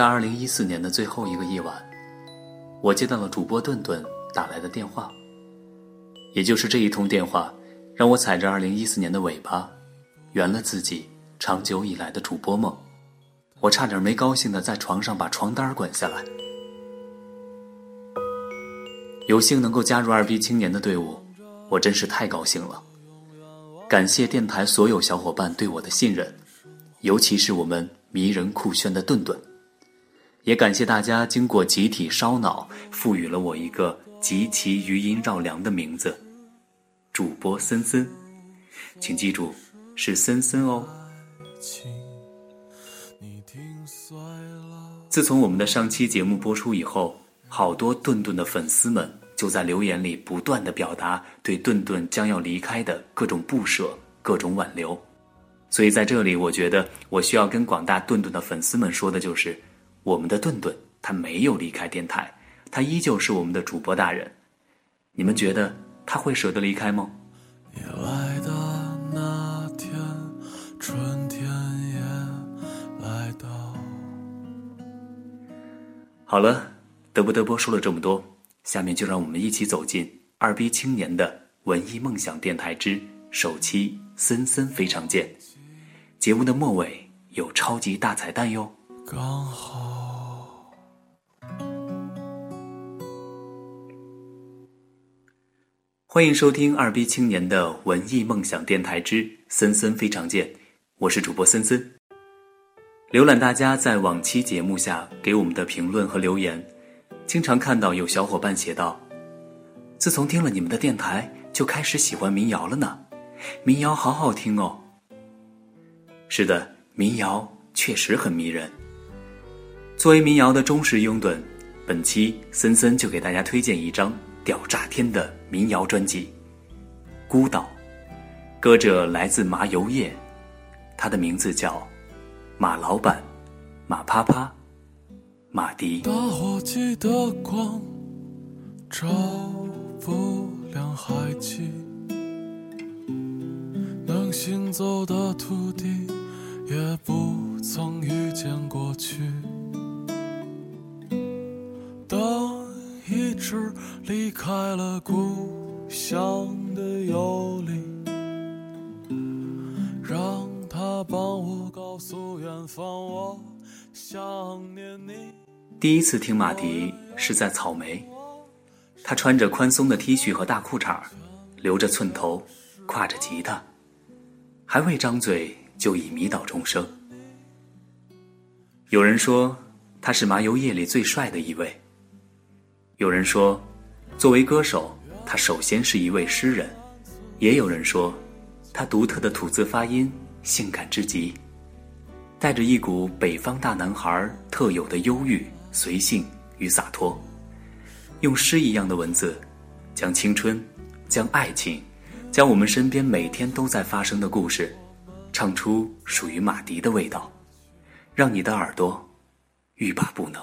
在二零一四年的最后一个夜晚，我接到了主播顿顿打来的电话。也就是这一通电话，让我踩着二零一四年的尾巴，圆了自己长久以来的主播梦。我差点没高兴的在床上把床单滚下来。有幸能够加入二逼青年的队伍，我真是太高兴了。感谢电台所有小伙伴对我的信任，尤其是我们迷人酷炫的顿顿。也感谢大家经过集体烧脑，赋予了我一个极其余音绕梁的名字——主播森森。请记住，是森森哦。自从我们的上期节目播出以后，好多顿顿的粉丝们就在留言里不断的表达对顿顿将要离开的各种不舍、各种挽留。所以在这里，我觉得我需要跟广大顿顿的粉丝们说的就是。我们的顿顿，他没有离开电台，他依旧是我们的主播大人。你们觉得他会舍得离开吗？你来的那天，春天也来到。好了，得不得播说了这么多，下面就让我们一起走进二逼青年的文艺梦想电台之首期森森非常见。节目的末尾有超级大彩蛋哟。刚好，欢迎收听二逼青年的文艺梦想电台之森森非常见，我是主播森森。浏览大家在往期节目下给我们的评论和留言，经常看到有小伙伴写道：“自从听了你们的电台，就开始喜欢民谣了呢，民谣好好听哦。”是的，民谣确实很迷人。作为民谣的忠实拥趸，本期森森就给大家推荐一张屌炸天的民谣专辑《孤岛》，歌者来自麻油叶，他的名字叫马老板、马啪啪、马迪。打火机的光照不亮海基，能行走的土地也不曾遇见过去。离开了故乡的游离，让他帮我告诉远方，我想念你。第一次听马迪是在草莓，他穿着宽松的 T 恤和大裤衩，留着寸头，挎着吉他，还未张嘴就已迷倒众生。有人说他是麻油叶里最帅的一位，有人说。作为歌手，他首先是一位诗人，也有人说，他独特的吐字发音性感至极，带着一股北方大男孩特有的忧郁、随性与洒脱，用诗一样的文字，将青春、将爱情、将我们身边每天都在发生的故事，唱出属于马迪的味道，让你的耳朵欲罢不能。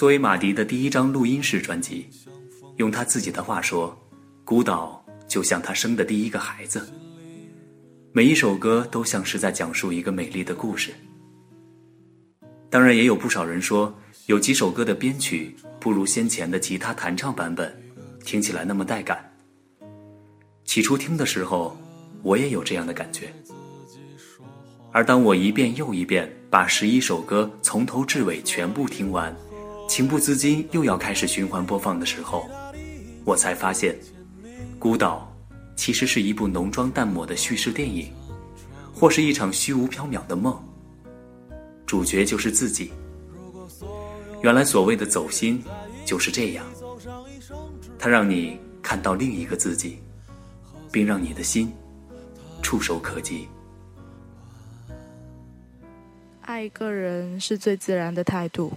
作为马迪的第一张录音室专辑，用他自己的话说，《孤岛》就像他生的第一个孩子。每一首歌都像是在讲述一个美丽的故事。当然，也有不少人说，有几首歌的编曲不如先前的吉他弹唱版本，听起来那么带感。起初听的时候，我也有这样的感觉。而当我一遍又一遍把十一首歌从头至尾全部听完，情不自禁又要开始循环播放的时候，我才发现，《孤岛》其实是一部浓妆淡抹的叙事电影，或是一场虚无缥缈的梦。主角就是自己。原来所谓的走心就是这样，它让你看到另一个自己，并让你的心触手可及。爱一个人是最自然的态度。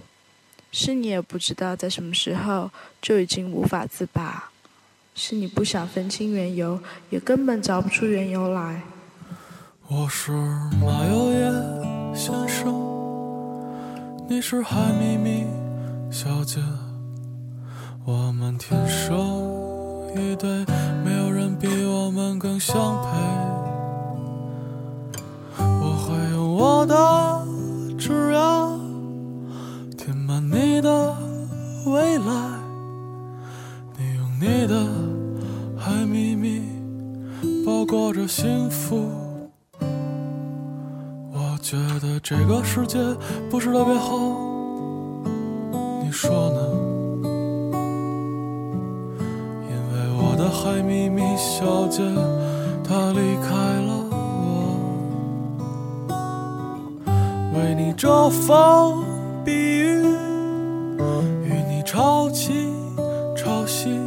是你也不知道在什么时候就已经无法自拔，是你不想分清缘由，也根本找不出缘由来。我是马友业先生，你是海咪咪小姐，我们天生一对，没有人比我们更相配。这个世界不是特别好，你说呢？因为我的海咪咪小姐她离开了我，为你遮风避雨。与你潮起潮汐，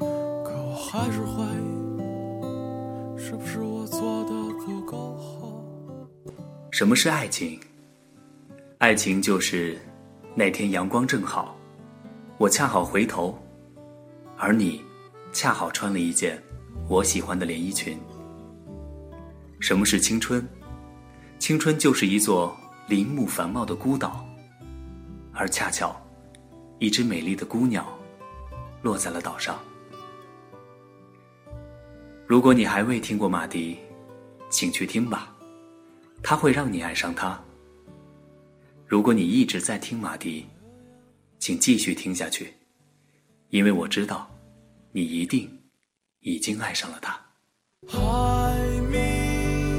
可我还是怀疑，是不是我做的不够好？什么是爱情？爱情就是那天阳光正好，我恰好回头，而你恰好穿了一件我喜欢的连衣裙。什么是青春？青春就是一座林木繁茂的孤岛，而恰巧。一只美丽的孤鸟，落在了岛上。如果你还未听过马迪，请去听吧，他会让你爱上他。如果你一直在听马迪，请继续听下去，因为我知道，你一定已经爱上了他。海咪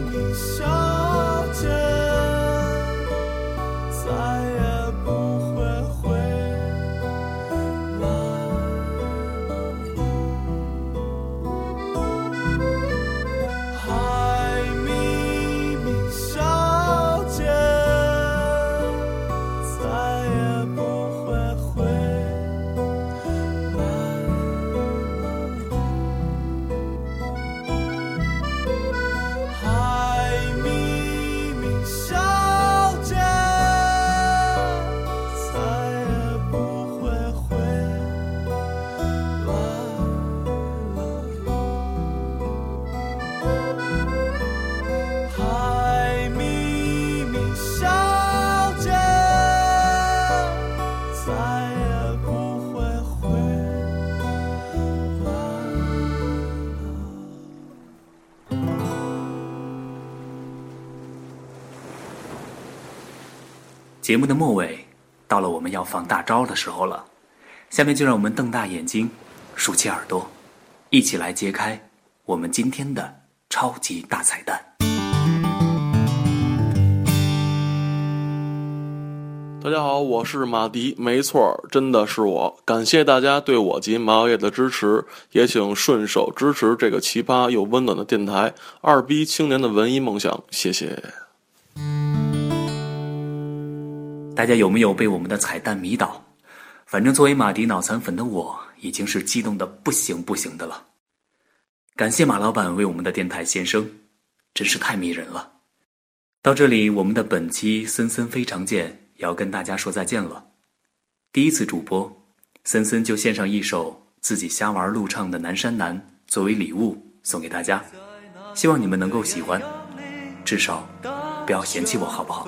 咪节目的末尾，到了我们要放大招的时候了。下面就让我们瞪大眼睛，竖起耳朵，一起来揭开我们今天的超级大彩蛋。大家好，我是马迪，没错，真的是我。感谢大家对我及毛爷的支持，也请顺手支持这个奇葩又温暖的电台——二逼青年的文艺梦想，谢谢。大家有没有被我们的彩蛋迷倒？反正作为马迪脑残粉的我，已经是激动的不行不行的了。感谢马老板为我们的电台献声，真是太迷人了。到这里，我们的本期森森非常见也要跟大家说再见了。第一次主播，森森就献上一首自己瞎玩录唱的《南山南》作为礼物送给大家，希望你们能够喜欢，至少不要嫌弃我，好不好？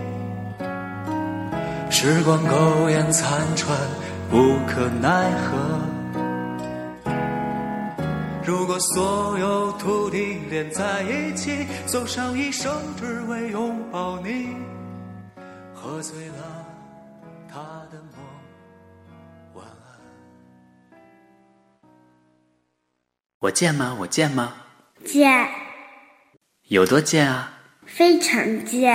时光苟延残喘，无可奈何。如果所有土地连在一起，走上一生只为拥抱你，喝醉了他的梦，晚安。我贱吗？我贱吗？贱，有多贱啊？非常贱。